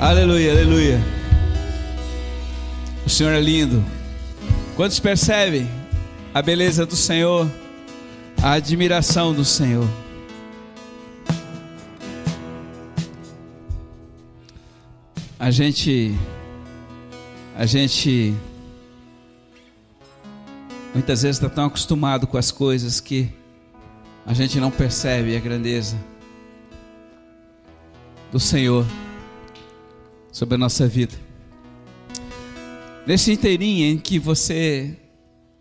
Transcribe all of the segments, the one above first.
Aleluia, aleluia. O Senhor é lindo. Quantos percebem a beleza do Senhor, a admiração do Senhor? A gente, a gente, muitas vezes está tão acostumado com as coisas que a gente não percebe a grandeza do Senhor sobre a nossa vida. Nesse inteirinho em que você,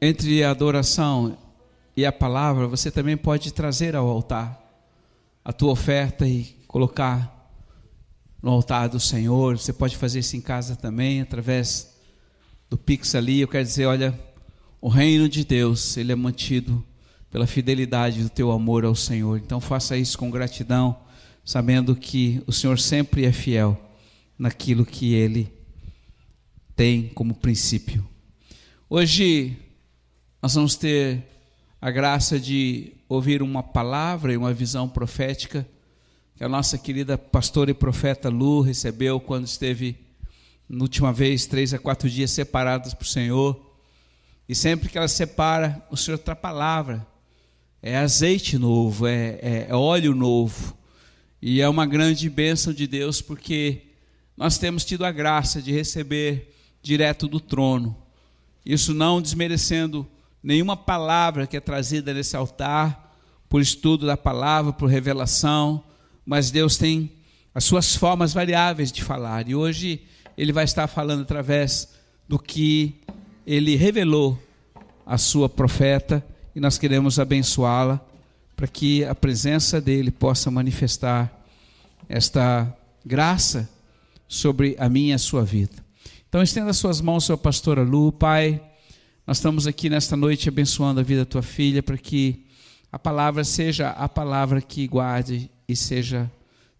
entre a adoração e a palavra, você também pode trazer ao altar a tua oferta e colocar no altar do Senhor. Você pode fazer isso em casa também, através do Pix ali. Eu quero dizer, olha, o reino de Deus, ele é mantido pela fidelidade do teu amor ao Senhor. Então faça isso com gratidão, sabendo que o Senhor sempre é fiel naquilo que ele tem como princípio. Hoje nós vamos ter a graça de ouvir uma palavra e uma visão profética que a nossa querida pastora e profeta Lu recebeu quando esteve, na última vez, três a quatro dias separadas para o Senhor. E sempre que ela separa, o Senhor traz palavra. É azeite novo, é, é, é óleo novo. E é uma grande bênção de Deus, porque nós temos tido a graça de receber direto do trono. Isso não desmerecendo nenhuma palavra que é trazida nesse altar, por estudo da palavra, por revelação, mas Deus tem as suas formas variáveis de falar. E hoje ele vai estar falando através do que ele revelou à sua profeta, e nós queremos abençoá-la para que a presença dele possa manifestar esta graça sobre a minha e a sua vida. Então estenda suas mãos, sua pastora Lu, Pai. Nós estamos aqui nesta noite abençoando a vida da tua filha para que a palavra seja a palavra que guarde e seja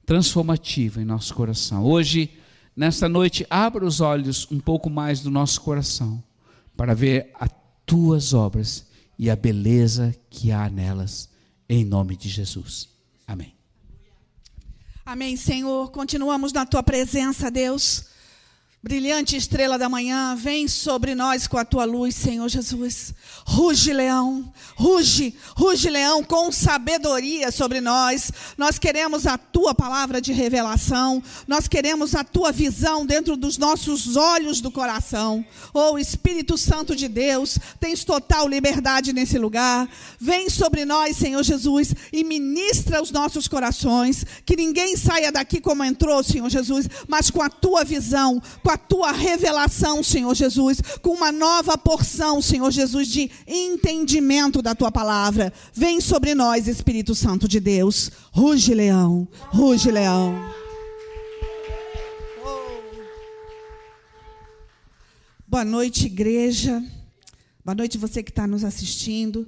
transformativa em nosso coração. Hoje, nesta noite, abra os olhos um pouco mais do nosso coração para ver as tuas obras e a beleza que há nelas, em nome de Jesus. Amém. Senhor. Continuamos na tua presença, Deus. Brilhante estrela da manhã, vem sobre nós com a tua luz, Senhor Jesus. Ruge, leão, ruge, ruge, leão, com sabedoria sobre nós. Nós queremos a tua palavra de revelação, nós queremos a tua visão dentro dos nossos olhos do coração. Oh, Espírito Santo de Deus, tens total liberdade nesse lugar. Vem sobre nós, Senhor Jesus, e ministra os nossos corações. Que ninguém saia daqui como entrou, Senhor Jesus, mas com a tua visão com a tua revelação, Senhor Jesus, com uma nova porção, Senhor Jesus, de entendimento da tua palavra. Vem sobre nós, Espírito Santo de Deus. Ruge, leão, ruge, leão. Boa noite, igreja. Boa noite, você que está nos assistindo.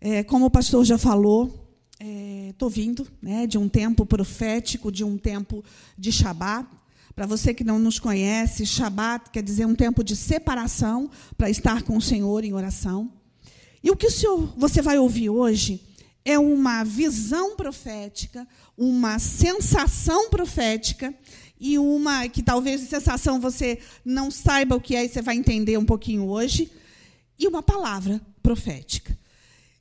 É, como o pastor já falou, estou é, vindo né, de um tempo profético, de um tempo de Shabat. Para você que não nos conhece, Shabat quer dizer um tempo de separação para estar com o Senhor em oração. E o que o Senhor, você vai ouvir hoje é uma visão profética, uma sensação profética e uma que talvez sensação você não saiba o que é e você vai entender um pouquinho hoje, e uma palavra profética.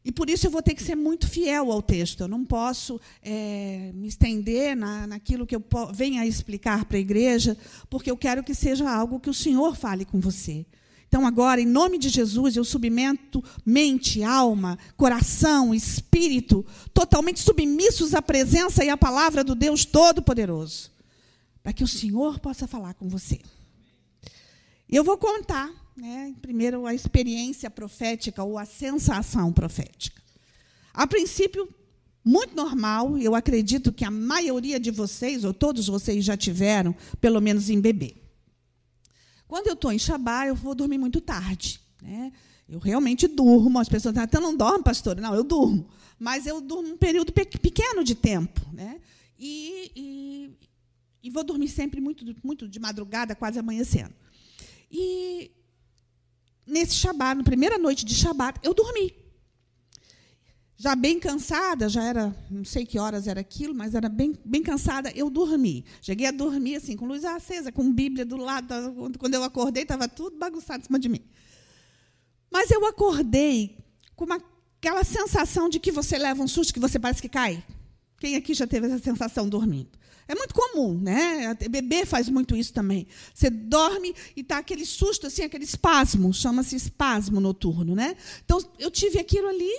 E por isso eu vou ter que ser muito fiel ao texto. Eu não posso é, me estender na, naquilo que eu venha explicar para a igreja, porque eu quero que seja algo que o Senhor fale com você. Então, agora, em nome de Jesus, eu submeto mente, alma, coração, espírito, totalmente submissos à presença e à palavra do Deus Todo-Poderoso, para que o Senhor possa falar com você. Eu vou contar né, primeiro a experiência profética ou a sensação profética. A princípio, muito normal, eu acredito que a maioria de vocês, ou todos vocês já tiveram, pelo menos em bebê. Quando eu estou em Shabá, eu vou dormir muito tarde. Né? Eu realmente durmo. As pessoas dizem, então não dorme, pastor? Não, eu durmo. Mas eu durmo um período pequeno de tempo. Né? E, e, e vou dormir sempre muito, muito de madrugada, quase amanhecendo. E nesse Shabat, na primeira noite de Shabat, eu dormi. já bem cansada, já era, não sei que horas era aquilo, mas era bem, bem cansada, eu dormi. Cheguei a dormir assim, com luz acesa, com Bíblia do lado. Quando eu acordei, estava tudo bagunçado em cima de mim. Mas eu acordei com uma, aquela sensação de que você leva um susto, que você parece que cai. Quem aqui já teve essa sensação dormindo? É muito comum, né? Bebê faz muito isso também. Você dorme e está aquele susto, assim, aquele espasmo, chama-se espasmo noturno, né? Então, eu tive aquilo ali,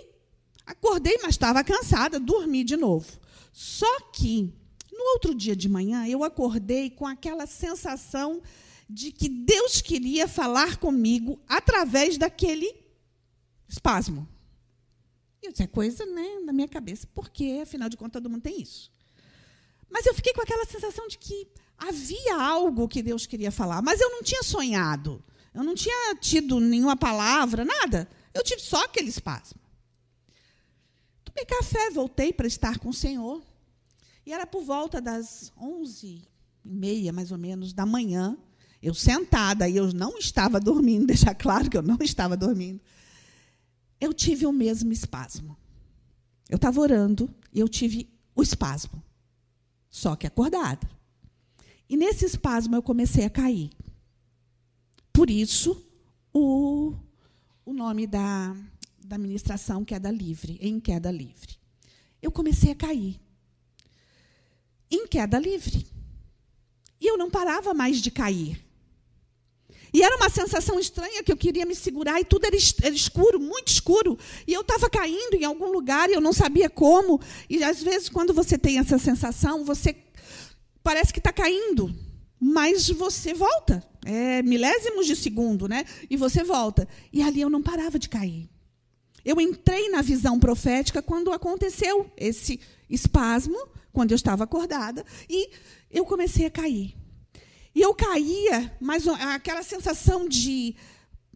acordei, mas estava cansada, dormi de novo. Só que, no outro dia de manhã, eu acordei com aquela sensação de que Deus queria falar comigo através daquele espasmo. E isso é coisa né, na minha cabeça, porque, afinal de contas, todo mundo tem isso. Mas eu fiquei com aquela sensação de que havia algo que Deus queria falar, mas eu não tinha sonhado. Eu não tinha tido nenhuma palavra, nada. Eu tive só aquele espasmo. Tomei café, voltei para estar com o Senhor. E era por volta das onze e meia, mais ou menos, da manhã. Eu sentada, e eu não estava dormindo, deixar claro que eu não estava dormindo. Eu tive o mesmo espasmo. Eu estava orando e eu tive o espasmo só que acordada. E nesse espasmo eu comecei a cair. Por isso, o, o nome da, da queda livre, em queda livre. Eu comecei a cair. Em queda livre. E eu não parava mais de cair. E era uma sensação estranha que eu queria me segurar e tudo era, escuro, muito escuro. E eu estava caindo em algum lugar e eu não sabia como. E às vezes, quando você tem essa sensação, você parece que está caindo, mas você volta. É milésimos de segundo, né? E você volta. E ali eu não parava de cair. Eu entrei na visão profética quando aconteceu esse espasmo, quando eu estava acordada, e eu comecei a cair. E eu caía, mas aquela sensação de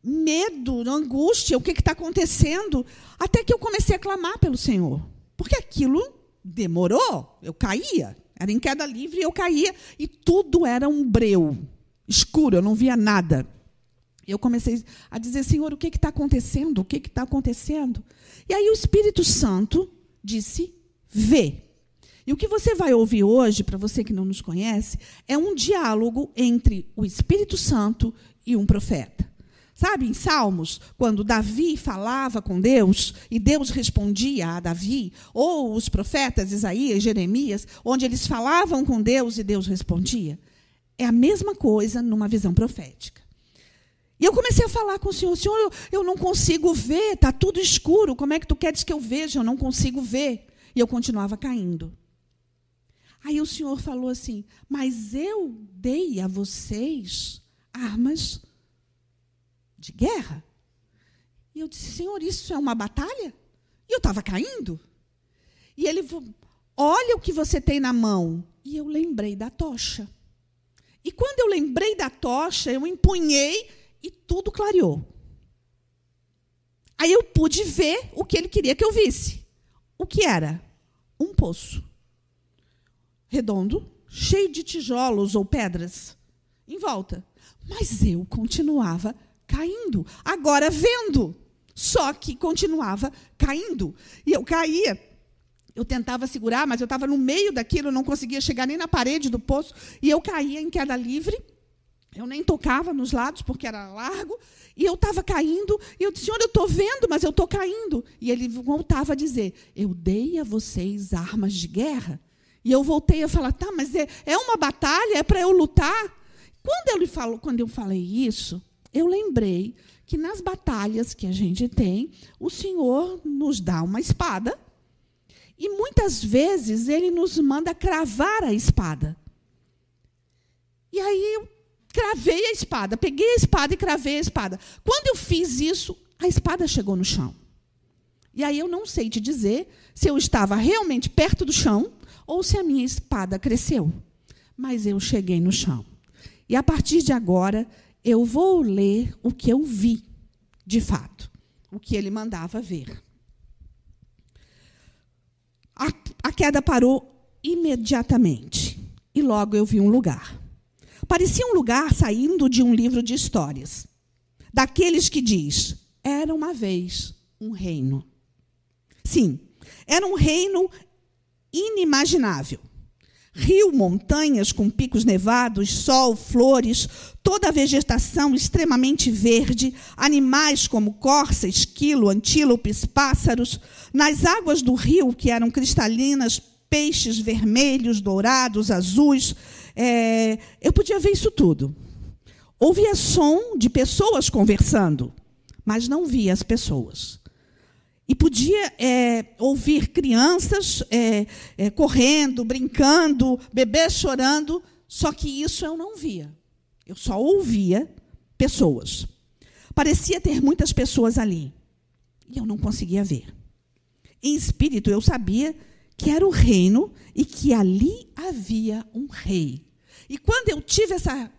medo, angústia, o que está acontecendo, até que eu comecei a clamar pelo Senhor. Porque aquilo demorou, eu caía. Era em queda livre, eu caía e tudo era um breu, escuro, eu não via nada. Eu comecei a dizer, Senhor, o que está acontecendo? O que está acontecendo? E aí o Espírito Santo disse, vê. E o que você vai ouvir hoje, para você que não nos conhece, é um diálogo entre o Espírito Santo e um profeta. Sabe, em Salmos, quando Davi falava com Deus e Deus respondia a Davi, ou os profetas Isaías, e Jeremias, onde eles falavam com Deus e Deus respondia? É a mesma coisa numa visão profética. E eu comecei a falar com o Senhor: Senhor, eu, eu não consigo ver, está tudo escuro, como é que tu queres que eu veja? Eu não consigo ver. E eu continuava caindo. Aí o Senhor falou assim: Mas eu dei a vocês armas de guerra. E eu disse: Senhor, isso é uma batalha? E eu estava caindo. E ele olha o que você tem na mão. E eu lembrei da tocha. E quando eu lembrei da tocha, eu empunhei e tudo clareou. Aí eu pude ver o que ele queria que eu visse. O que era? Um poço redondo, cheio de tijolos ou pedras em volta. Mas eu continuava caindo, agora vendo, só que continuava caindo. E eu caía. Eu tentava segurar, mas eu estava no meio daquilo, não conseguia chegar nem na parede do poço, e eu caía em queda livre. Eu nem tocava nos lados, porque era largo, e eu estava caindo, e eu disse, Senhor, eu estou vendo, mas eu estou caindo. E ele voltava a dizer, eu dei a vocês armas de guerra, e eu voltei a falar, tá, mas é, é uma batalha, é para eu lutar. Quando ele falou, quando eu falei isso, eu lembrei que nas batalhas que a gente tem, o Senhor nos dá uma espada e muitas vezes ele nos manda cravar a espada. E aí eu cravei a espada, peguei a espada e cravei a espada. Quando eu fiz isso, a espada chegou no chão. E aí eu não sei te dizer se eu estava realmente perto do chão ou se a minha espada cresceu. Mas eu cheguei no chão. E a partir de agora, eu vou ler o que eu vi, de fato, o que ele mandava ver. A, a queda parou imediatamente. E logo eu vi um lugar. Parecia um lugar saindo de um livro de histórias. Daqueles que diz: Era uma vez um reino. Sim, Era um reino inimaginável. Rio, montanhas com picos nevados, sol, flores, toda a vegetação extremamente verde, animais como corça, esquilo, antílopes, pássaros. Nas águas do rio, que eram cristalinas, peixes vermelhos, dourados, azuis. É, eu podia ver isso tudo. Ouvia som de pessoas conversando, mas não via as pessoas. E podia é, ouvir crianças é, é, correndo, brincando, bebês chorando, só que isso eu não via. Eu só ouvia pessoas. Parecia ter muitas pessoas ali. E eu não conseguia ver. Em espírito, eu sabia que era o reino e que ali havia um rei. E quando eu tive essa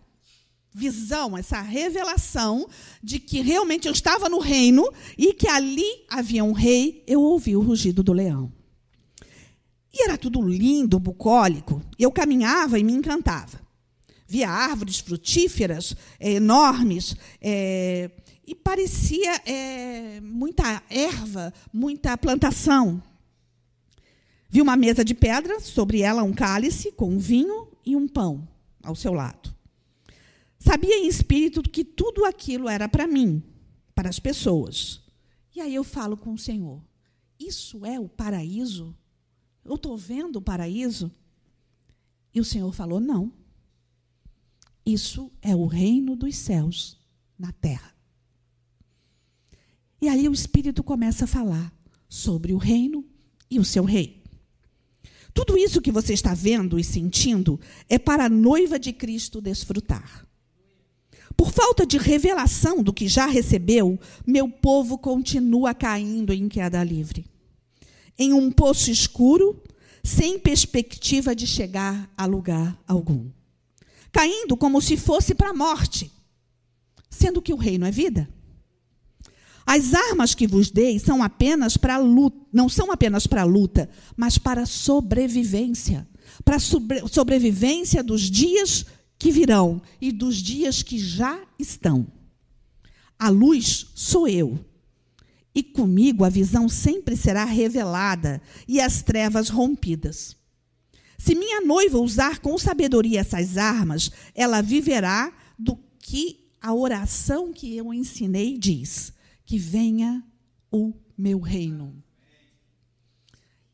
visão, essa revelação de que realmente eu estava no reino e que ali havia um rei, eu ouvi o rugido do leão. E era tudo lindo, bucólico. Eu caminhava e me encantava. Via árvores frutíferas é, enormes é, e parecia é, muita erva, muita plantação. Vi uma mesa de pedra, sobre ela um cálice com um vinho e um pão ao seu lado. Sabia em espírito que tudo aquilo era para mim, para as pessoas. E aí eu falo com o Senhor: Isso é o paraíso? Eu estou vendo o paraíso? E o Senhor falou: Não. Isso é o reino dos céus na terra. E aí o Espírito começa a falar sobre o reino e o seu rei. Tudo isso que você está vendo e sentindo é para a noiva de Cristo desfrutar. Por falta de revelação do que já recebeu, meu povo continua caindo em queda livre. Em um poço escuro, sem perspectiva de chegar a lugar algum. Caindo como se fosse para a morte, sendo que o reino é vida. As armas que vos dei são apenas para luta, não são apenas para luta, mas para sobrevivência, para sobre, sobrevivência dos dias que virão e dos dias que já estão. A luz sou eu. E comigo a visão sempre será revelada e as trevas rompidas. Se minha noiva usar com sabedoria essas armas, ela viverá do que a oração que eu ensinei diz: que venha o meu reino.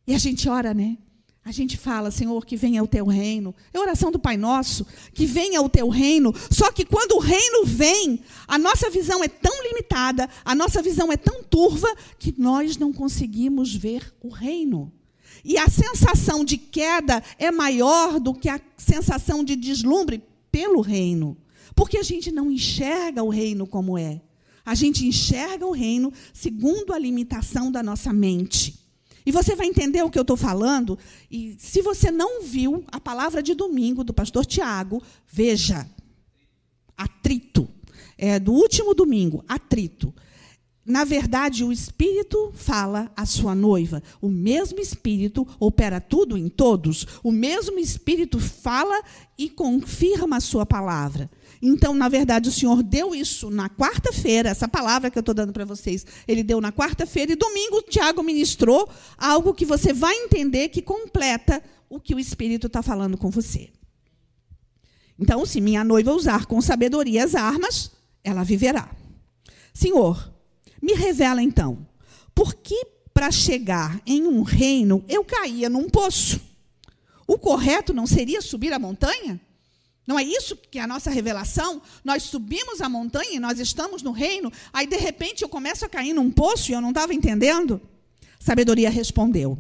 E a gente ora, né? A gente fala, Senhor, que venha o teu reino. É oração do Pai Nosso, que venha o teu reino. Só que quando o reino vem, a nossa visão é tão limitada, a nossa visão é tão turva, que nós não conseguimos ver o reino. E a sensação de queda é maior do que a sensação de deslumbre pelo reino. Porque a gente não enxerga o reino como é. A gente enxerga o reino segundo a limitação da nossa mente. E você vai entender o que eu estou falando. E se você não viu a palavra de domingo do pastor Tiago, veja. Atrito. É do último domingo, atrito. Na verdade, o Espírito fala à sua noiva. O mesmo Espírito opera tudo em todos. O mesmo Espírito fala e confirma a sua palavra. Então, na verdade, o Senhor deu isso na quarta-feira, essa palavra que eu estou dando para vocês, ele deu na quarta-feira, e domingo Tiago ministrou algo que você vai entender que completa o que o Espírito está falando com você. Então, se minha noiva usar com sabedoria as armas, ela viverá. Senhor, me revela então, por que para chegar em um reino eu caía num poço? O correto não seria subir a montanha? Não é isso que é a nossa revelação? Nós subimos a montanha e nós estamos no reino, aí de repente eu começo a cair num poço e eu não estava entendendo? Sabedoria respondeu: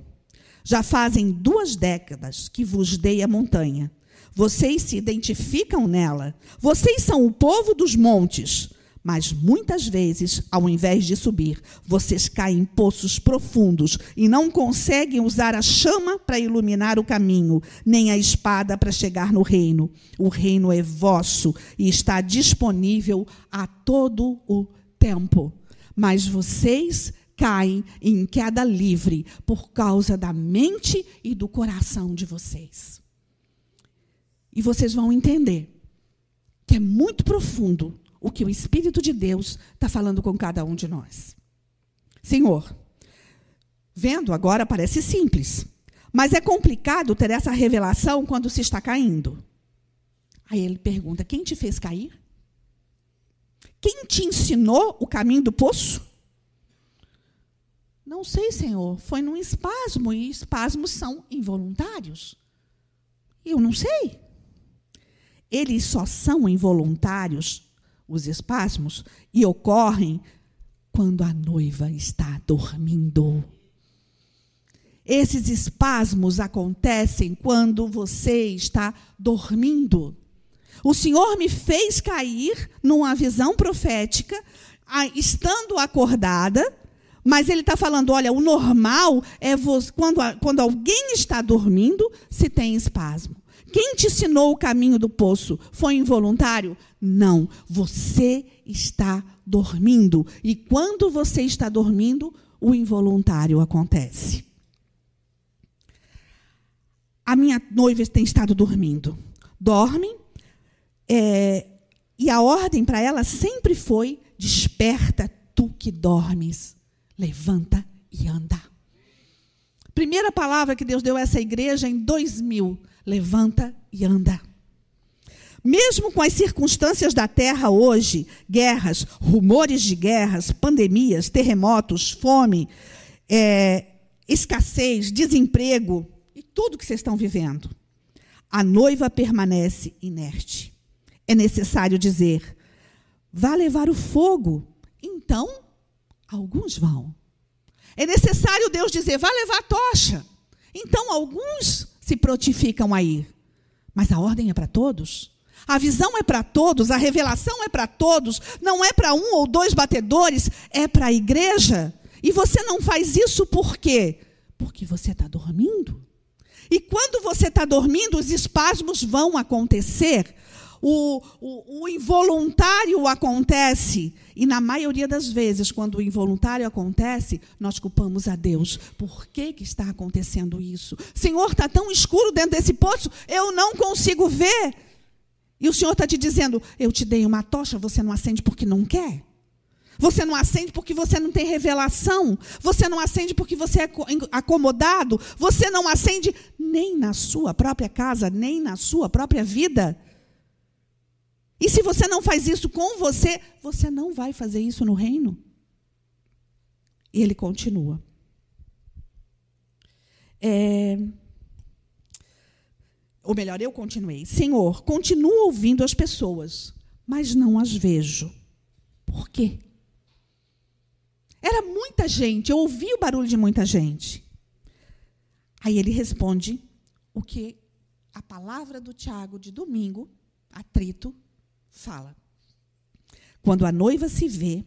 Já fazem duas décadas que vos dei a montanha. Vocês se identificam nela. Vocês são o povo dos montes. Mas muitas vezes, ao invés de subir, vocês caem em poços profundos e não conseguem usar a chama para iluminar o caminho, nem a espada para chegar no reino. O reino é vosso e está disponível a todo o tempo. Mas vocês caem em queda livre por causa da mente e do coração de vocês. E vocês vão entender que é muito profundo o que o Espírito de Deus está falando com cada um de nós. Senhor, Vendo agora parece simples, mas é complicado ter essa revelação quando se está caindo. Aí ele pergunta: Quem te fez cair? Quem te ensinou o caminho do poço? Não sei, Senhor. Foi num espasmo, e espasmos são involuntários. Eu não sei. Eles só são involuntários, os espasmos, e ocorrem quando a noiva está dormindo. Esses espasmos acontecem quando você está dormindo. O Senhor me fez cair numa visão profética, estando acordada, mas ele está falando: olha, o normal é quando, quando alguém está dormindo, se tem espasmo. Quem te ensinou o caminho do poço? Foi involuntário? Não. Você está dormindo. E quando você está dormindo, o involuntário acontece. A minha noiva tem estado dormindo. Dorme, é, e a ordem para ela sempre foi: desperta tu que dormes levanta e anda. Primeira palavra que Deus deu a essa igreja em 2000, levanta e anda. Mesmo com as circunstâncias da terra hoje, guerras, rumores de guerras, pandemias, terremotos, fome, é, escassez, desemprego e tudo que vocês estão vivendo, a noiva permanece inerte. É necessário dizer: vá levar o fogo, então Alguns vão. É necessário Deus dizer: vá levar a tocha. Então, alguns se prontificam a ir. Mas a ordem é para todos. A visão é para todos, a revelação é para todos, não é para um ou dois batedores, é para a igreja. E você não faz isso por quê? Porque você está dormindo. E quando você está dormindo, os espasmos vão acontecer o, o, o, involuntário acontece. E na maioria das vezes, quando o involuntário acontece, nós culpamos a Deus. Por que, que está acontecendo isso? Senhor, está tão escuro dentro desse poço, eu não consigo ver. E o Senhor está te dizendo: eu te dei uma tocha, você não acende porque não quer. Você não acende porque você não tem revelação. Você não acende porque você é acomodado. Você não acende nem na sua própria casa, nem na sua própria vida. E se você não faz isso com você, você não vai fazer isso no reino. E ele continua. É... Ou melhor, eu continuei. Senhor, continuo ouvindo as pessoas, mas não as vejo. Por quê? Era muita gente, eu ouvi o barulho de muita gente. Aí ele responde o que a palavra do Tiago de domingo, atrito, fala. Quando a noiva se vê,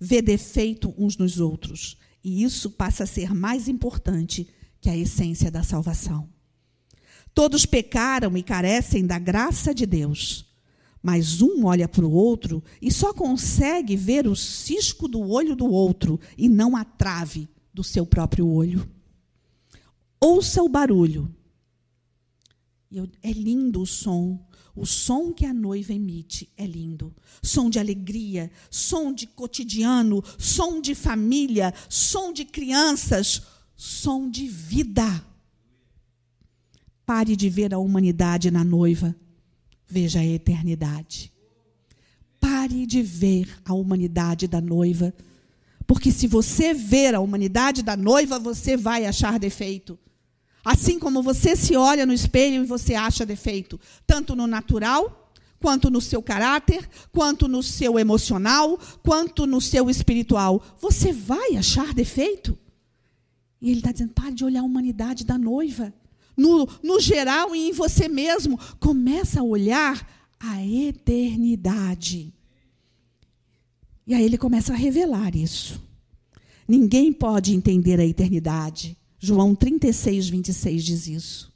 vê defeito uns nos outros, e isso passa a ser mais importante que a essência da salvação. Todos pecaram e carecem da graça de Deus, mas um olha para o outro e só consegue ver o cisco do olho do outro e não a trave do seu próprio olho. Ouça o barulho. É lindo o som o som que a noiva emite é lindo. Som de alegria, som de cotidiano, som de família, som de crianças, som de vida. Pare de ver a humanidade na noiva, veja a eternidade. Pare de ver a humanidade da noiva, porque se você ver a humanidade da noiva, você vai achar defeito. Assim como você se olha no espelho e você acha defeito, tanto no natural, quanto no seu caráter, quanto no seu emocional, quanto no seu espiritual, você vai achar defeito. E ele está dizendo: pare de olhar a humanidade da noiva. No, no geral e em você mesmo, começa a olhar a eternidade. E aí ele começa a revelar isso. Ninguém pode entender a eternidade João 36, 26 diz isso.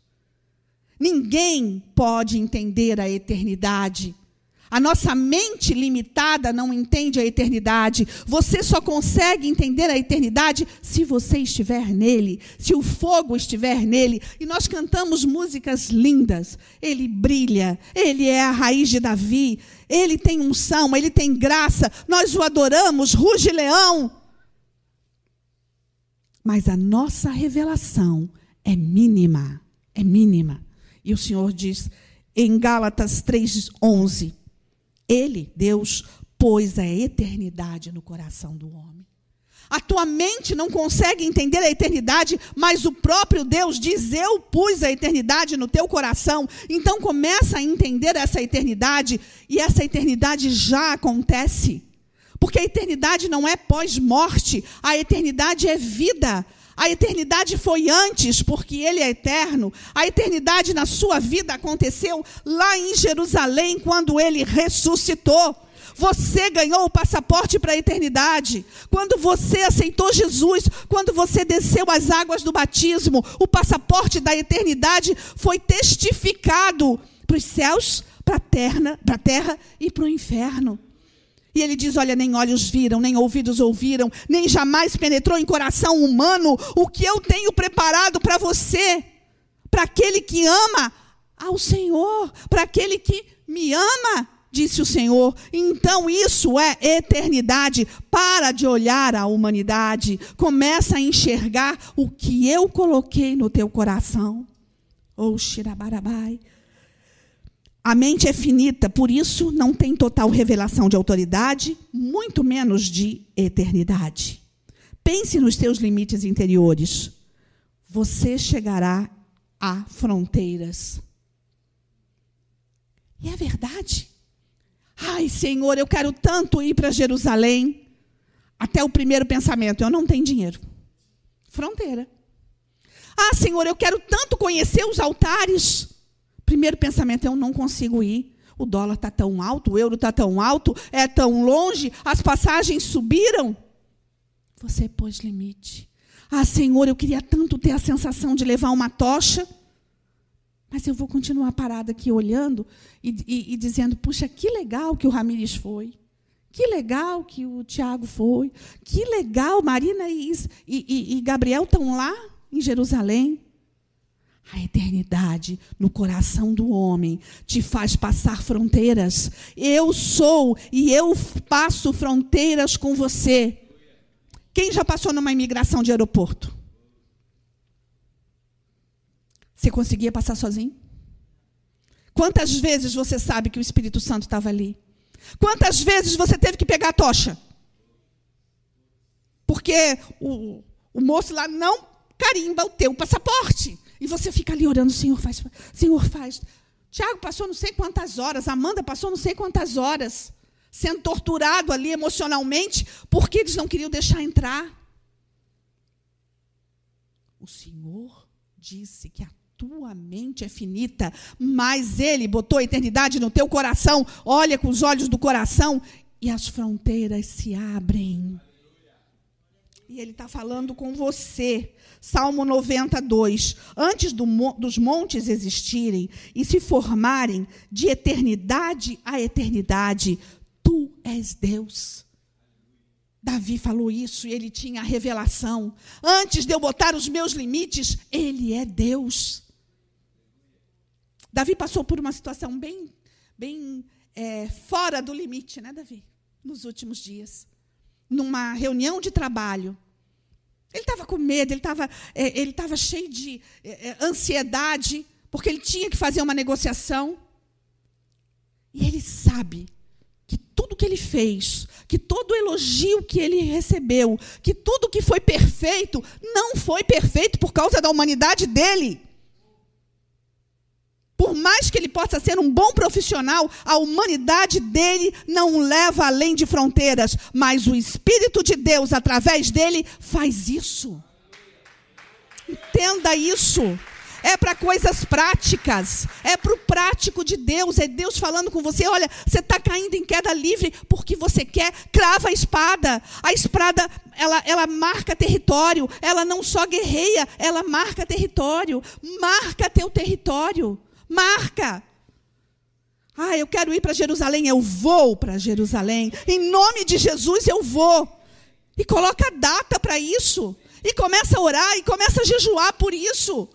Ninguém pode entender a eternidade. A nossa mente limitada não entende a eternidade. Você só consegue entender a eternidade se você estiver nele, se o fogo estiver nele. E nós cantamos músicas lindas. Ele brilha, ele é a raiz de Davi, ele tem unção, ele tem graça. Nós o adoramos, ruge leão. Mas a nossa revelação é mínima, é mínima. E o Senhor diz em Gálatas 3:11, ele, Deus, pôs a eternidade no coração do homem. A tua mente não consegue entender a eternidade, mas o próprio Deus diz: Eu pus a eternidade no teu coração. Então começa a entender essa eternidade, e essa eternidade já acontece. Porque a eternidade não é pós-morte, a eternidade é vida. A eternidade foi antes, porque Ele é eterno. A eternidade na sua vida aconteceu lá em Jerusalém, quando Ele ressuscitou. Você ganhou o passaporte para a eternidade. Quando você aceitou Jesus, quando você desceu as águas do batismo, o passaporte da eternidade foi testificado para os céus, para a terra, para a terra e para o inferno. E ele diz: Olha, nem olhos viram, nem ouvidos ouviram, nem jamais penetrou em coração humano o que eu tenho preparado para você, para aquele que ama ao Senhor, para aquele que me ama, disse o Senhor. Então isso é eternidade. Para de olhar a humanidade, começa a enxergar o que eu coloquei no teu coração. Oh, Shirabarabai. A mente é finita, por isso não tem total revelação de autoridade, muito menos de eternidade. Pense nos seus limites interiores. Você chegará a fronteiras. E é verdade. Ai, Senhor, eu quero tanto ir para Jerusalém. Até o primeiro pensamento: eu não tenho dinheiro. Fronteira. Ah, Senhor, eu quero tanto conhecer os altares. Primeiro pensamento, eu não consigo ir. O dólar está tão alto, o euro está tão alto, é tão longe, as passagens subiram. Você pôs limite. Ah, Senhor, eu queria tanto ter a sensação de levar uma tocha, mas eu vou continuar parada aqui olhando e, e, e dizendo: puxa, que legal que o Ramires foi. Que legal que o Tiago foi. Que legal, Marina e, e, e Gabriel estão lá em Jerusalém. A eternidade no coração do homem te faz passar fronteiras. Eu sou e eu passo fronteiras com você. Quem já passou numa imigração de aeroporto? Você conseguia passar sozinho? Quantas vezes você sabe que o Espírito Santo estava ali? Quantas vezes você teve que pegar a tocha? Porque o, o moço lá não carimba o teu passaporte. E você fica ali orando, Senhor, faz, Senhor, faz. Tiago passou não sei quantas horas, Amanda passou não sei quantas horas, sendo torturado ali emocionalmente, porque eles não queriam deixar entrar. O Senhor disse que a tua mente é finita, mas Ele botou a eternidade no teu coração. Olha com os olhos do coração e as fronteiras se abrem. E Ele está falando com você. Salmo 92. Antes do, dos montes existirem e se formarem de eternidade a eternidade, tu és Deus. Davi falou isso e ele tinha a revelação. Antes de eu botar os meus limites, ele é Deus. Davi passou por uma situação bem, bem é, fora do limite, né, Davi? Nos últimos dias. Numa reunião de trabalho. Ele estava com medo, ele estava é, ele cheio de é, é, ansiedade, porque ele tinha que fazer uma negociação. E ele sabe que tudo que ele fez, que todo elogio que ele recebeu, que tudo que foi perfeito, não foi perfeito por causa da humanidade dele. Por mais que ele possa ser um bom profissional, a humanidade dele não leva além de fronteiras, mas o Espírito de Deus, através dele, faz isso. Entenda isso. É para coisas práticas, é para o prático de Deus, é Deus falando com você: olha, você está caindo em queda livre porque você quer, crava a espada. A espada, ela, ela marca território, ela não só guerreia, ela marca território, marca teu território. Marca. Ah, eu quero ir para Jerusalém, eu vou para Jerusalém. Em nome de Jesus eu vou. E coloca data para isso. E começa a orar e começa a jejuar por isso.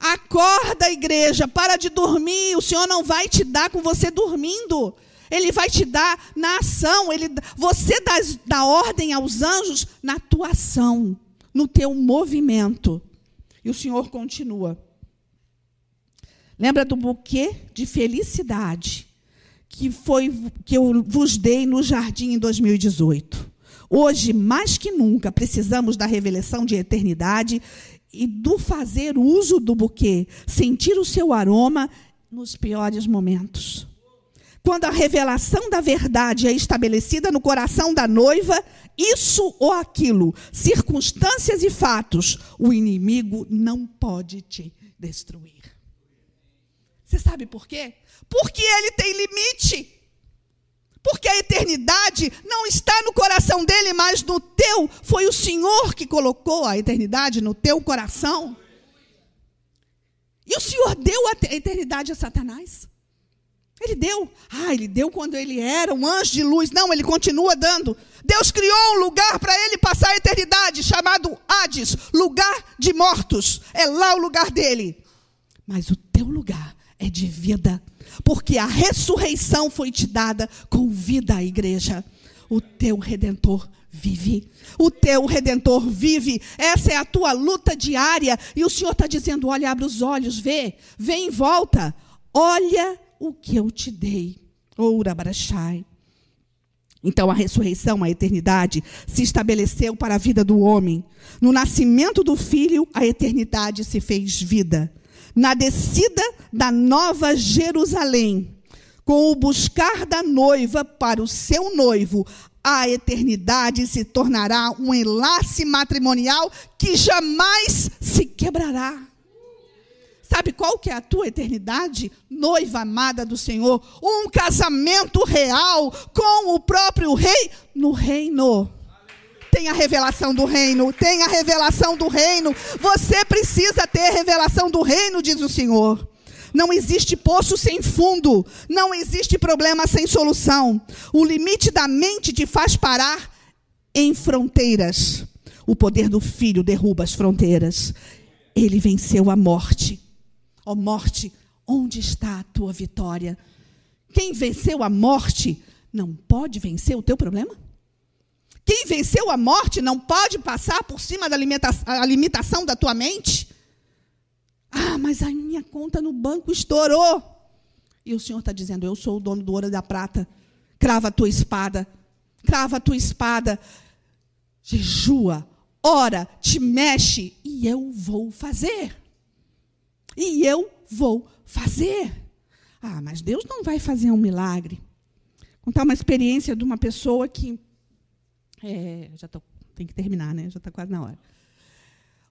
Acorda, igreja, para de dormir. O Senhor não vai te dar com você dormindo. Ele vai te dar na ação. Ele, você dá, dá ordem aos anjos na tua ação. no teu movimento. E o Senhor continua. Lembra do buquê de felicidade que foi que eu vos dei no jardim em 2018. Hoje, mais que nunca, precisamos da revelação de eternidade e do fazer uso do buquê, sentir o seu aroma nos piores momentos. Quando a revelação da verdade é estabelecida no coração da noiva, isso ou aquilo, circunstâncias e fatos, o inimigo não pode te destruir. Você sabe por quê? Porque ele tem limite. Porque a eternidade não está no coração dele, mas no teu. Foi o Senhor que colocou a eternidade no teu coração. E o Senhor deu a eternidade a Satanás. Ele deu. Ah, ele deu quando ele era um anjo de luz. Não, ele continua dando. Deus criou um lugar para ele passar a eternidade, chamado Hades lugar de mortos. É lá o lugar dele. Mas o teu lugar é de vida, porque a ressurreição foi te dada com vida à igreja. O teu redentor vive. O teu redentor vive. Essa é a tua luta diária. E o Senhor está dizendo: olha, abre os olhos, vê, vê em volta. Olha o que eu te dei. Oura Barachai. Então a ressurreição, a eternidade, se estabeleceu para a vida do homem. No nascimento do filho, a eternidade se fez vida na descida da nova Jerusalém, com o buscar da noiva para o seu noivo, a eternidade se tornará um enlace matrimonial que jamais se quebrará. Sabe qual que é a tua eternidade? Noiva amada do Senhor, um casamento real com o próprio rei no reino. Tem a revelação do reino, tem a revelação do reino. Você precisa ter a revelação do reino, diz o Senhor. Não existe poço sem fundo, não existe problema sem solução. O limite da mente te faz parar em fronteiras. O poder do filho derruba as fronteiras. Ele venceu a morte. Ó oh, morte, onde está a tua vitória? Quem venceu a morte não pode vencer o teu problema? Quem venceu a morte não pode passar por cima da limitação, da tua mente? Ah, mas a minha conta no banco estourou. E o Senhor está dizendo: Eu sou o dono do ouro e da prata. Crava a tua espada. Crava a tua espada. Jejua, ora, te mexe e eu vou fazer. E eu vou fazer. Ah, mas Deus não vai fazer um milagre. Contar uma experiência de uma pessoa que é, já tô, tem que terminar, né? Já está quase na hora.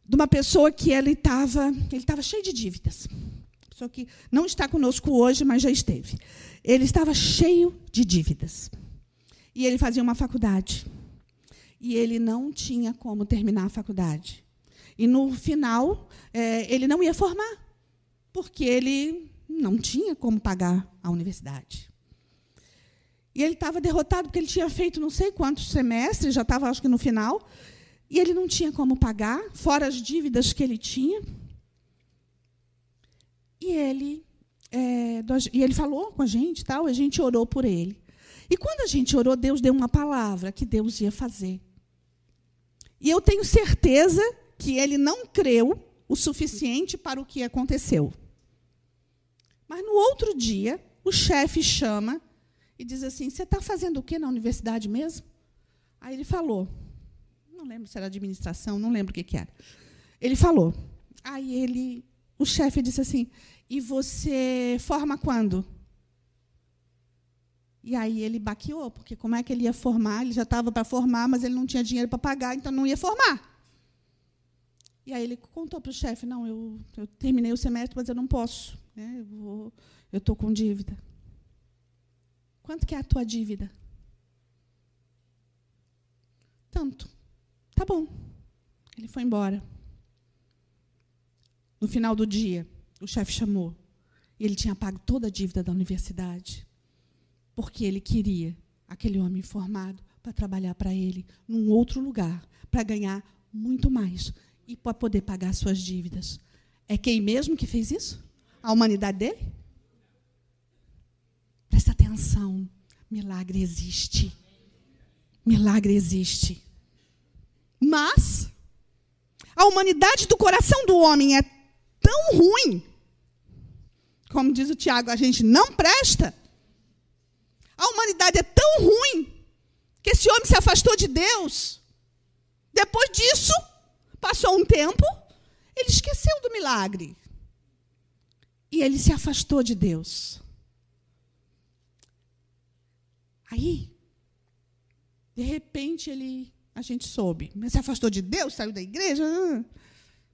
De uma pessoa que ele estava ele estava cheio de dívidas. Só que não está conosco hoje, mas já esteve. Ele estava cheio de dívidas. E ele fazia uma faculdade. E ele não tinha como terminar a faculdade. E no final, é, ele não ia formar, porque ele não tinha como pagar a universidade. E ele estava derrotado porque ele tinha feito não sei quantos semestres, já estava acho que no final, e ele não tinha como pagar, fora as dívidas que ele tinha. E ele, é, e ele falou com a gente, tal, a gente orou por ele. E quando a gente orou, Deus deu uma palavra que Deus ia fazer. E eu tenho certeza que ele não creu o suficiente para o que aconteceu. Mas no outro dia, o chefe chama e diz assim: Você está fazendo o que na universidade mesmo? Aí ele falou: Não lembro se era administração, não lembro o que, que era. Ele falou. Aí ele, o chefe disse assim: E você forma quando? E aí ele baqueou, porque como é que ele ia formar? Ele já estava para formar, mas ele não tinha dinheiro para pagar, então não ia formar. E aí ele contou para o chefe: Não, eu, eu, terminei o semestre, mas eu não posso. Né? Eu estou com dívida. Quanto que é a tua dívida? Tanto. Tá bom. Ele foi embora. No final do dia, o chefe chamou. E ele tinha pago toda a dívida da universidade. Porque ele queria aquele homem formado para trabalhar para ele num outro lugar, para ganhar muito mais e para poder pagar suas dívidas. É quem mesmo que fez isso? A humanidade dele? Atenção. Milagre existe. Milagre existe. Mas A humanidade do coração do homem é tão ruim, como diz o Tiago, a gente não presta. A humanidade é tão ruim que esse homem se afastou de Deus. Depois disso, passou um tempo, ele esqueceu do milagre. E ele se afastou de Deus. Aí, de repente, ele, a gente soube, mas se afastou de Deus, saiu da igreja.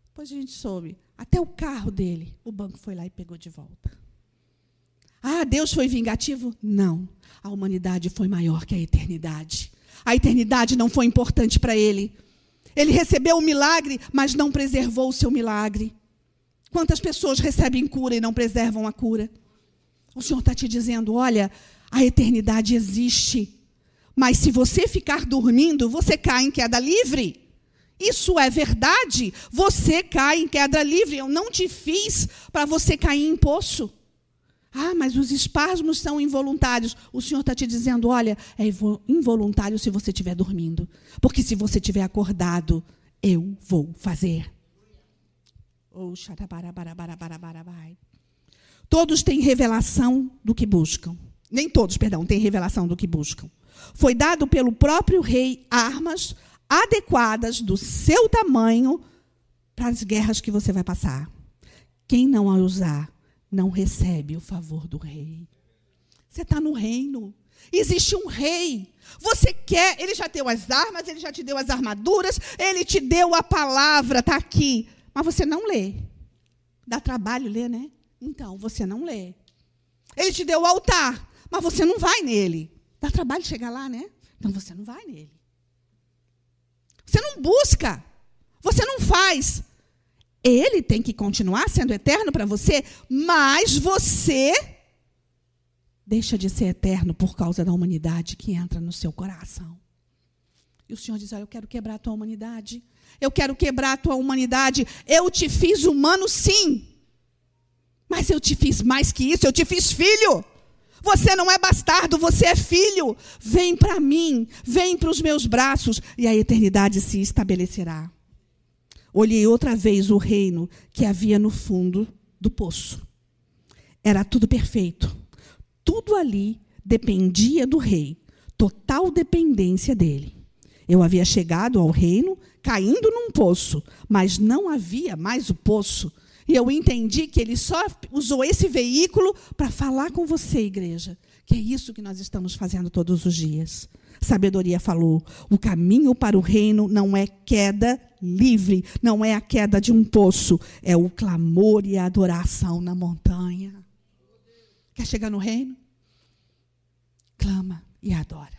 Depois a gente soube. Até o carro dele, o banco foi lá e pegou de volta. Ah, Deus foi vingativo? Não. A humanidade foi maior que a eternidade. A eternidade não foi importante para ele. Ele recebeu o milagre, mas não preservou o seu milagre. Quantas pessoas recebem cura e não preservam a cura? O Senhor está te dizendo: olha, a eternidade existe. Mas se você ficar dormindo, você cai em queda livre. Isso é verdade. Você cai em queda livre. Eu não te fiz para você cair em poço. Ah, mas os espasmos são involuntários. O Senhor está te dizendo: olha, é involuntário se você estiver dormindo. Porque se você estiver acordado, eu vou fazer. Oh, Todos têm revelação do que buscam. Nem todos, perdão, têm revelação do que buscam. Foi dado pelo próprio rei armas adequadas do seu tamanho para as guerras que você vai passar. Quem não a usar não recebe o favor do rei. Você está no reino. Existe um rei. Você quer, ele já deu as armas, ele já te deu as armaduras, ele te deu a palavra, está aqui. Mas você não lê. Dá trabalho ler, né? Então, você não lê. Ele te deu o altar, mas você não vai nele. Dá trabalho chegar lá, né? Então você não vai nele. Você não busca. Você não faz. Ele tem que continuar sendo eterno para você, mas você deixa de ser eterno por causa da humanidade que entra no seu coração. E o Senhor diz: Olha, eu quero quebrar a tua humanidade. Eu quero quebrar a tua humanidade. Eu te fiz humano, sim. Mas eu te fiz mais que isso. Eu te fiz filho. Você não é bastardo, você é filho. Vem para mim, vem para os meus braços e a eternidade se estabelecerá. Olhei outra vez o reino que havia no fundo do poço. Era tudo perfeito. Tudo ali dependia do rei, total dependência dele. Eu havia chegado ao reino caindo num poço, mas não havia mais o poço. E eu entendi que ele só usou esse veículo para falar com você, igreja. Que é isso que nós estamos fazendo todos os dias. Sabedoria falou: o caminho para o reino não é queda livre, não é a queda de um poço, é o clamor e a adoração na montanha. Quer chegar no reino? Clama e adora.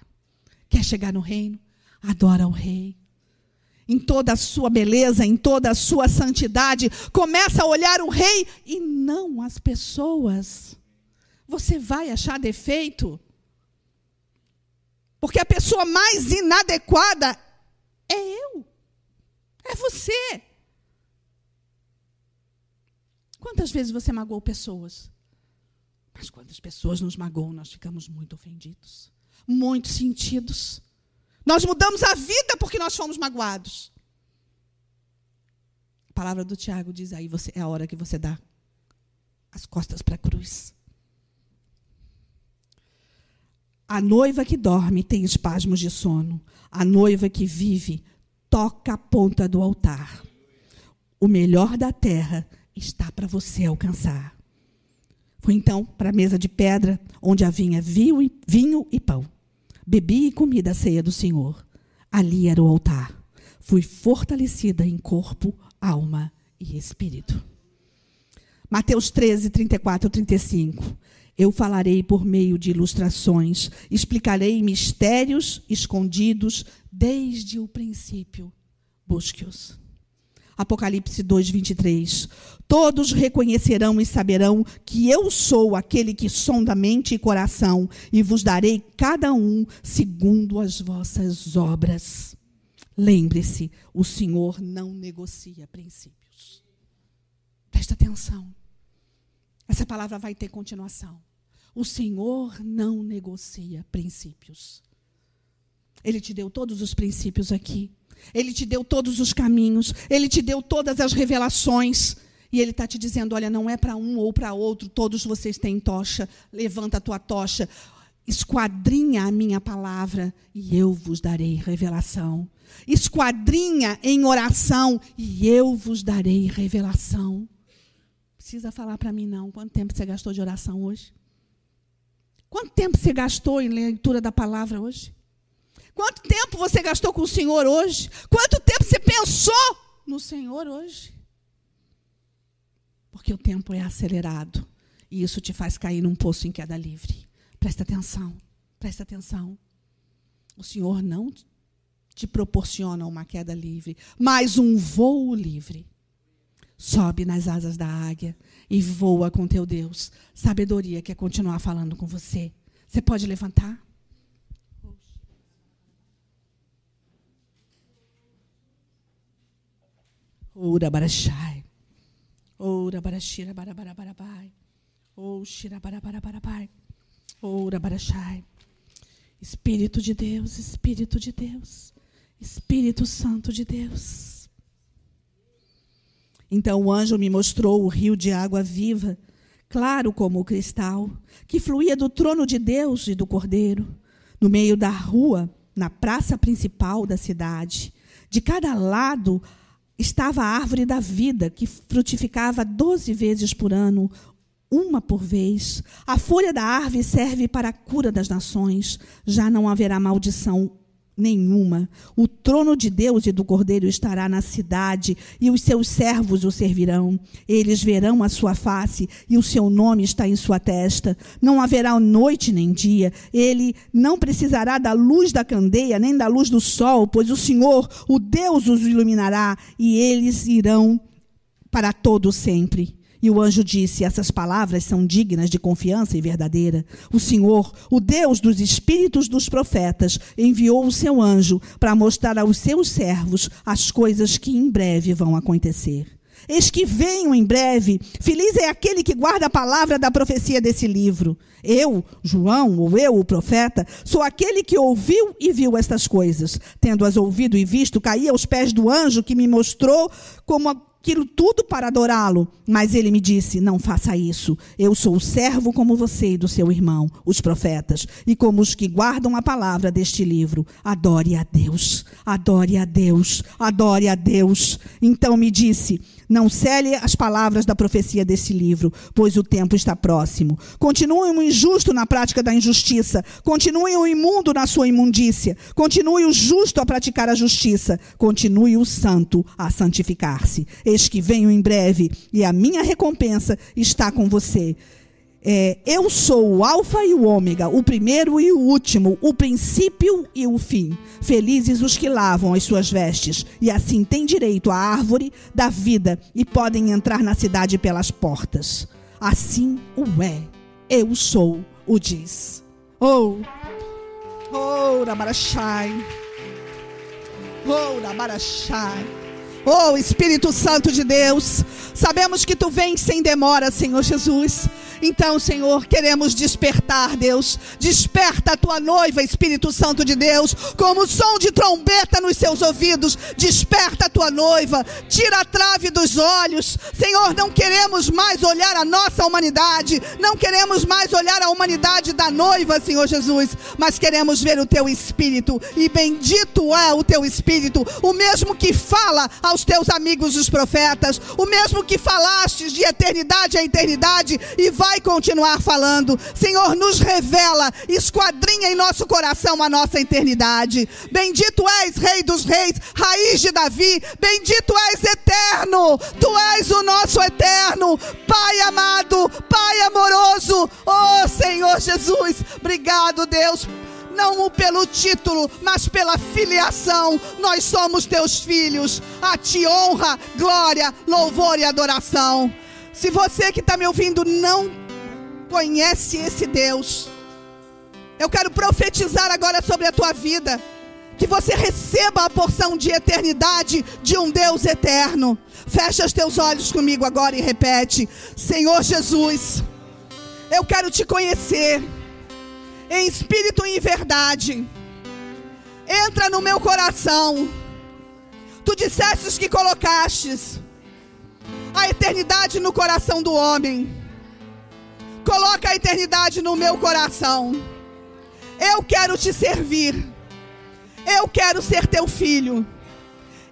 Quer chegar no reino? Adora o rei em toda a sua beleza, em toda a sua santidade. Começa a olhar o rei e não as pessoas. Você vai achar defeito. Porque a pessoa mais inadequada é eu. É você. Quantas vezes você magoou pessoas? Mas quantas pessoas nos magoam, nós ficamos muito ofendidos, muito sentidos. Nós mudamos a vida porque nós fomos magoados. A palavra do Tiago diz aí, você, é a hora que você dá as costas para a cruz. A noiva que dorme tem espasmos de sono. A noiva que vive toca a ponta do altar. O melhor da terra está para você alcançar. Foi então para a mesa de pedra, onde havia vinho e pão. Bebi e comi da ceia do Senhor. Ali era o altar. Fui fortalecida em corpo, alma e espírito. Mateus 13, 34 35. Eu falarei por meio de ilustrações, explicarei mistérios escondidos desde o princípio. Busque-os. Apocalipse 2, 23. Todos reconhecerão e saberão que eu sou aquele que sonda mente e coração, e vos darei cada um segundo as vossas obras. Lembre-se, o Senhor não negocia princípios. Presta atenção. Essa palavra vai ter continuação. O Senhor não negocia princípios. Ele te deu todos os princípios aqui. Ele te deu todos os caminhos, ele te deu todas as revelações. E ele está te dizendo: olha, não é para um ou para outro, todos vocês têm tocha, levanta a tua tocha, esquadrinha a minha palavra e eu vos darei revelação. Esquadrinha em oração e eu vos darei revelação. Precisa falar para mim, não. Quanto tempo você gastou de oração hoje? Quanto tempo você gastou em leitura da palavra hoje? Quanto tempo você gastou com o Senhor hoje? Quanto tempo você pensou no Senhor hoje? Porque o tempo é acelerado e isso te faz cair num poço em queda livre. Presta atenção, presta atenção. O Senhor não te proporciona uma queda livre, mas um voo livre. Sobe nas asas da águia e voa com teu Deus. Sabedoria quer continuar falando com você. Você pode levantar? Ora barachai. Ora barashira barabarabai. Ou shira barabarabai. Ora barachai. Espírito de Deus, Espírito de Deus. Espírito Santo de Deus. Então o anjo me mostrou o rio de água viva, claro como o cristal, que fluía do trono de Deus e do Cordeiro, no meio da rua, na praça principal da cidade. De cada lado estava a árvore da vida, que frutificava doze vezes por ano, uma por vez. A folha da árvore serve para a cura das nações. Já não haverá maldição nenhuma. O trono de Deus e do Cordeiro estará na cidade, e os seus servos o servirão. Eles verão a sua face, e o seu nome está em sua testa. Não haverá noite nem dia. Ele não precisará da luz da candeia, nem da luz do sol, pois o Senhor, o Deus, os iluminará, e eles irão para todo sempre. E o anjo disse: Essas palavras são dignas de confiança e verdadeira. O Senhor, o Deus dos espíritos dos profetas, enviou o seu anjo para mostrar aos seus servos as coisas que em breve vão acontecer. Eis que venho em breve. Feliz é aquele que guarda a palavra da profecia desse livro. Eu, João, ou eu, o profeta, sou aquele que ouviu e viu estas coisas. Tendo-as ouvido e visto, caí aos pés do anjo que me mostrou como aquilo tudo para adorá-lo. Mas ele me disse: Não faça isso. Eu sou servo como você e do seu irmão, os profetas, e como os que guardam a palavra deste livro. Adore a Deus, adore a Deus, adore a Deus. Então me disse: não cele as palavras da profecia desse livro, pois o tempo está próximo. Continue o injusto na prática da injustiça. Continue o imundo na sua imundícia. Continue o justo a praticar a justiça. Continue o santo a santificar-se. Eis que venho em breve, e a minha recompensa está com você é, eu sou o Alfa e o Ômega, o primeiro e o último, o princípio e o fim. Felizes os que lavam as suas vestes, e assim têm direito à árvore da vida e podem entrar na cidade pelas portas. Assim o é. Eu sou o diz. Oh, oh, Rabarachai. Oh, Rabarachai. Oh, Espírito Santo de Deus, sabemos que tu vens sem demora, Senhor Jesus. Então, Senhor, queremos despertar, Deus. Desperta a tua noiva, Espírito Santo de Deus, como som de trombeta nos seus ouvidos. Desperta a tua noiva, tira a trave dos olhos. Senhor, não queremos mais olhar a nossa humanidade, não queremos mais olhar a humanidade da noiva, Senhor Jesus, mas queremos ver o teu Espírito. E bendito é o teu Espírito, o mesmo que fala aos teus amigos os profetas, o mesmo que falastes de eternidade a eternidade e vai vai continuar falando. Senhor, nos revela, esquadrinha em nosso coração a nossa eternidade. Bendito és, Rei dos Reis, raiz de Davi. Bendito és, eterno. Tu és o nosso eterno, Pai amado, Pai amoroso. Oh, Senhor Jesus, obrigado, Deus não pelo título, mas pela filiação. Nós somos teus filhos. A ti honra, glória, louvor e adoração. Se você que está me ouvindo não conhece esse Deus, eu quero profetizar agora sobre a tua vida. Que você receba a porção de eternidade de um Deus eterno. Fecha os teus olhos comigo agora e repete: Senhor Jesus, eu quero te conhecer em espírito e em verdade. Entra no meu coração, Tu dissestes que colocastes a eternidade no coração do homem. Coloca a eternidade no meu coração. Eu quero te servir. Eu quero ser teu filho.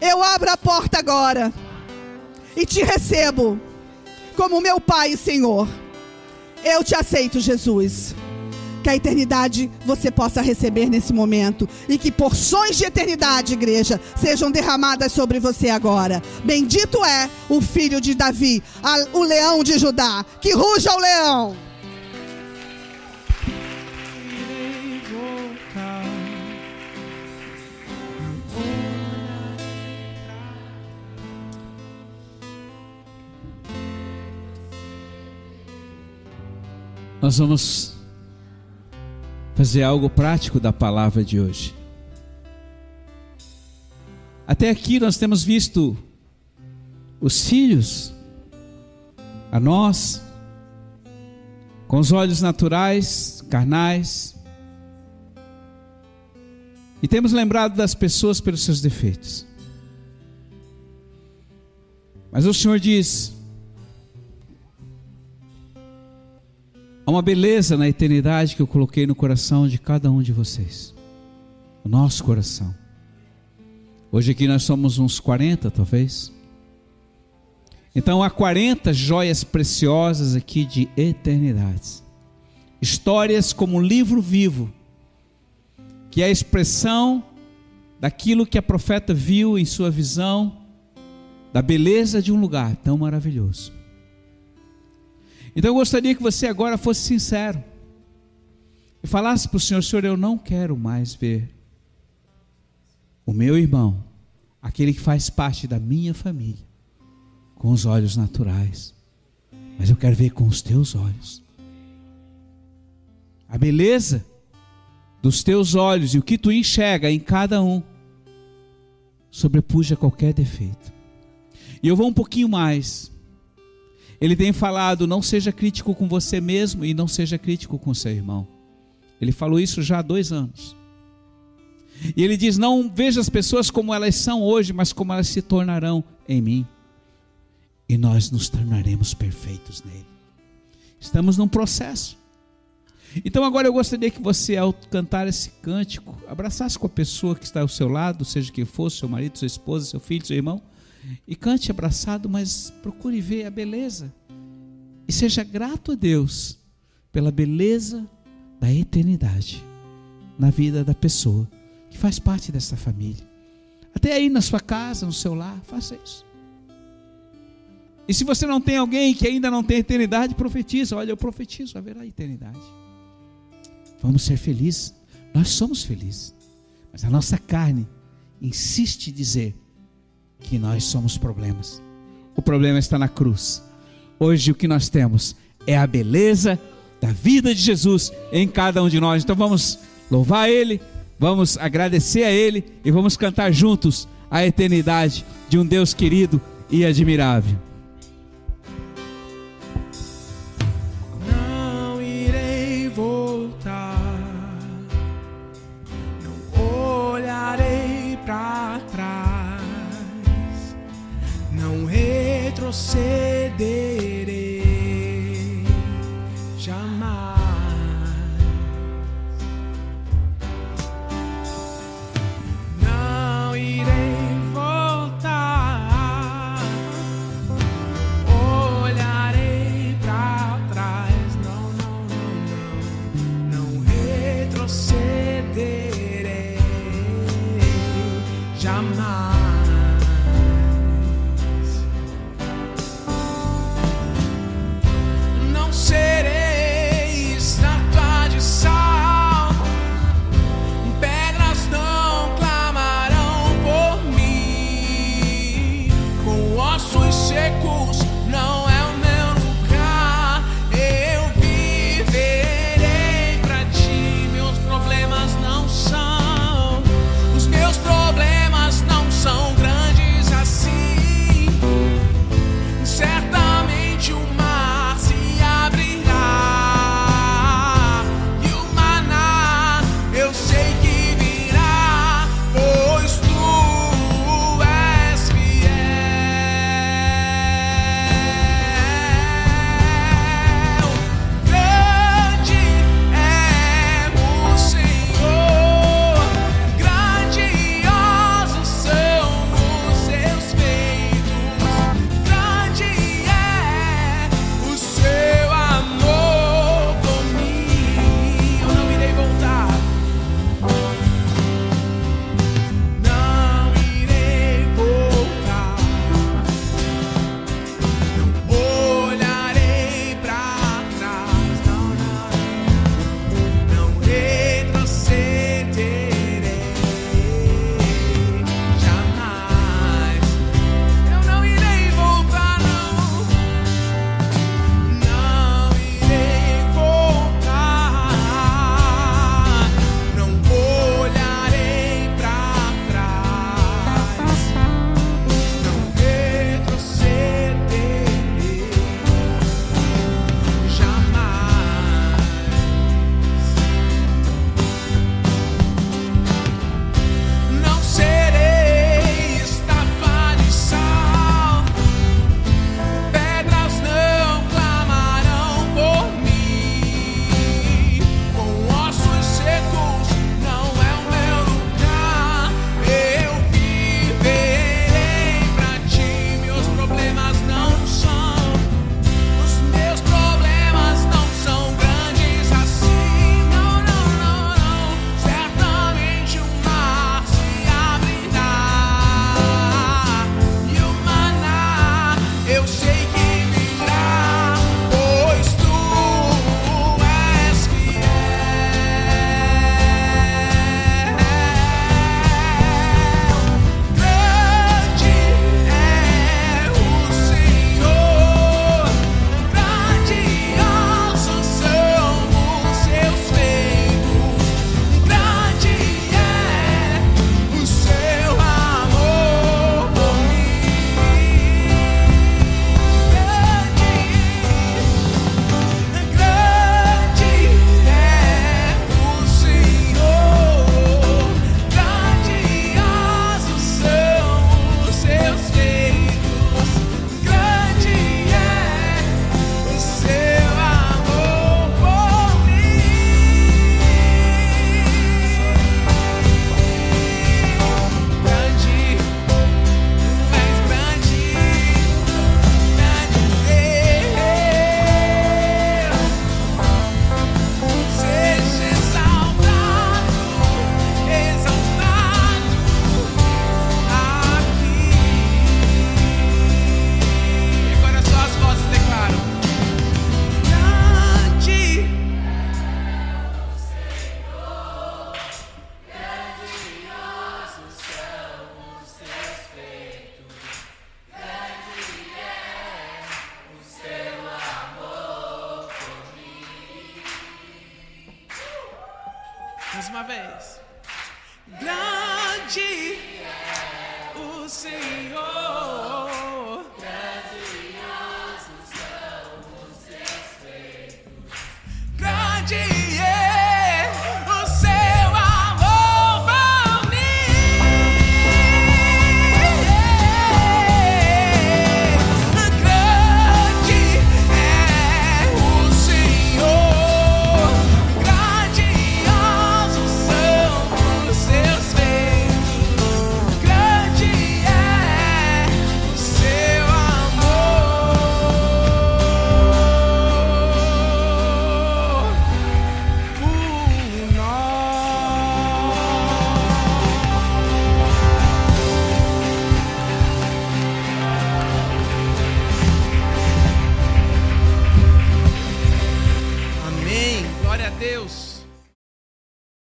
Eu abro a porta agora e te recebo como meu Pai e Senhor. Eu te aceito, Jesus. Que a eternidade você possa receber nesse momento e que porções de eternidade, igreja, sejam derramadas sobre você agora. Bendito é o filho de Davi, o leão de Judá. Que ruja o leão. Nós vamos fazer algo prático da palavra de hoje. Até aqui nós temos visto os filhos, a nós, com os olhos naturais, carnais, e temos lembrado das pessoas pelos seus defeitos. Mas o Senhor diz: Há uma beleza na eternidade que eu coloquei no coração de cada um de vocês. O nosso coração. Hoje aqui nós somos uns 40, talvez. Então há 40 joias preciosas aqui de eternidades. Histórias como um livro vivo, que é a expressão daquilo que a profeta viu em sua visão, da beleza de um lugar tão maravilhoso. Então eu gostaria que você agora fosse sincero e falasse para o Senhor: Senhor, eu não quero mais ver o meu irmão, aquele que faz parte da minha família, com os olhos naturais, mas eu quero ver com os teus olhos. A beleza dos teus olhos e o que tu enxerga em cada um sobrepuja qualquer defeito. E eu vou um pouquinho mais. Ele tem falado: não seja crítico com você mesmo e não seja crítico com seu irmão. Ele falou isso já há dois anos. E ele diz: não veja as pessoas como elas são hoje, mas como elas se tornarão em mim. E nós nos tornaremos perfeitos nele. Estamos num processo. Então agora eu gostaria que você, ao cantar esse cântico, abraçasse com a pessoa que está ao seu lado, seja quem for, seu marido, sua esposa, seu filho, seu irmão e cante abraçado, mas procure ver a beleza. E seja grato a Deus pela beleza da eternidade na vida da pessoa que faz parte dessa família. Até aí na sua casa, no seu lar, faça isso. E se você não tem alguém que ainda não tem eternidade, profetiza. Olha, eu profetizo, haverá eternidade. Vamos ser felizes. Nós somos felizes. Mas a nossa carne insiste em dizer que nós somos problemas. O problema está na cruz. Hoje o que nós temos é a beleza da vida de Jesus em cada um de nós. Então vamos louvar Ele, vamos agradecer a Ele e vamos cantar juntos a eternidade de um Deus querido e admirável.